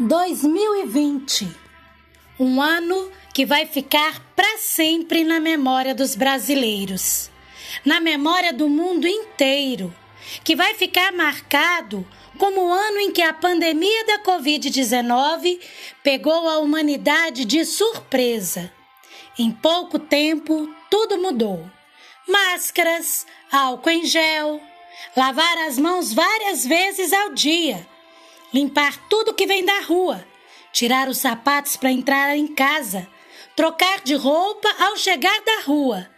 2020 um ano que vai ficar para sempre na memória dos brasileiros, na memória do mundo inteiro, que vai ficar marcado como o ano em que a pandemia da Covid-19 pegou a humanidade de surpresa. Em pouco tempo, tudo mudou. Máscaras, álcool em gel, lavar as mãos várias vezes ao dia limpar tudo que vem da rua, tirar os sapatos para entrar em casa, trocar de roupa ao chegar da rua.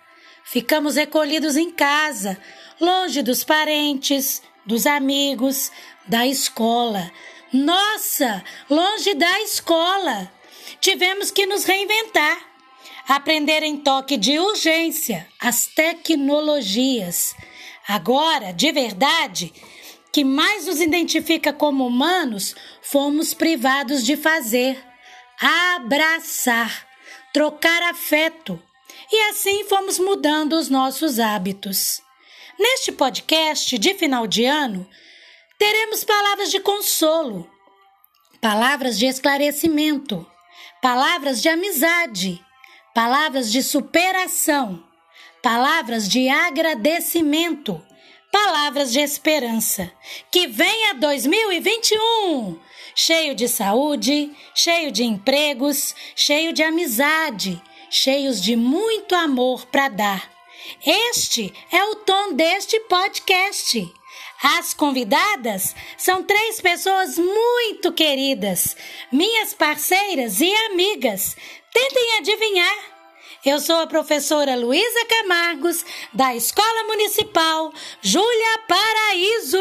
Ficamos recolhidos em casa, longe dos parentes, dos amigos, da escola. Nossa, longe da escola! Tivemos que nos reinventar, aprender em toque de urgência as tecnologias. Agora, de verdade, que mais nos identifica como humanos, fomos privados de fazer, abraçar, trocar afeto. E assim fomos mudando os nossos hábitos. Neste podcast de final de ano, teremos palavras de consolo, palavras de esclarecimento, palavras de amizade, palavras de superação, palavras de agradecimento palavras de esperança. Que venha 2021! Cheio de saúde, cheio de empregos, cheio de amizade, cheios de muito amor para dar. Este é o tom deste podcast. As convidadas são três pessoas muito queridas, minhas parceiras e amigas. Tentem adivinhar. Eu sou a professora Luísa Camargos, da Escola Municipal Júlia Paraíso.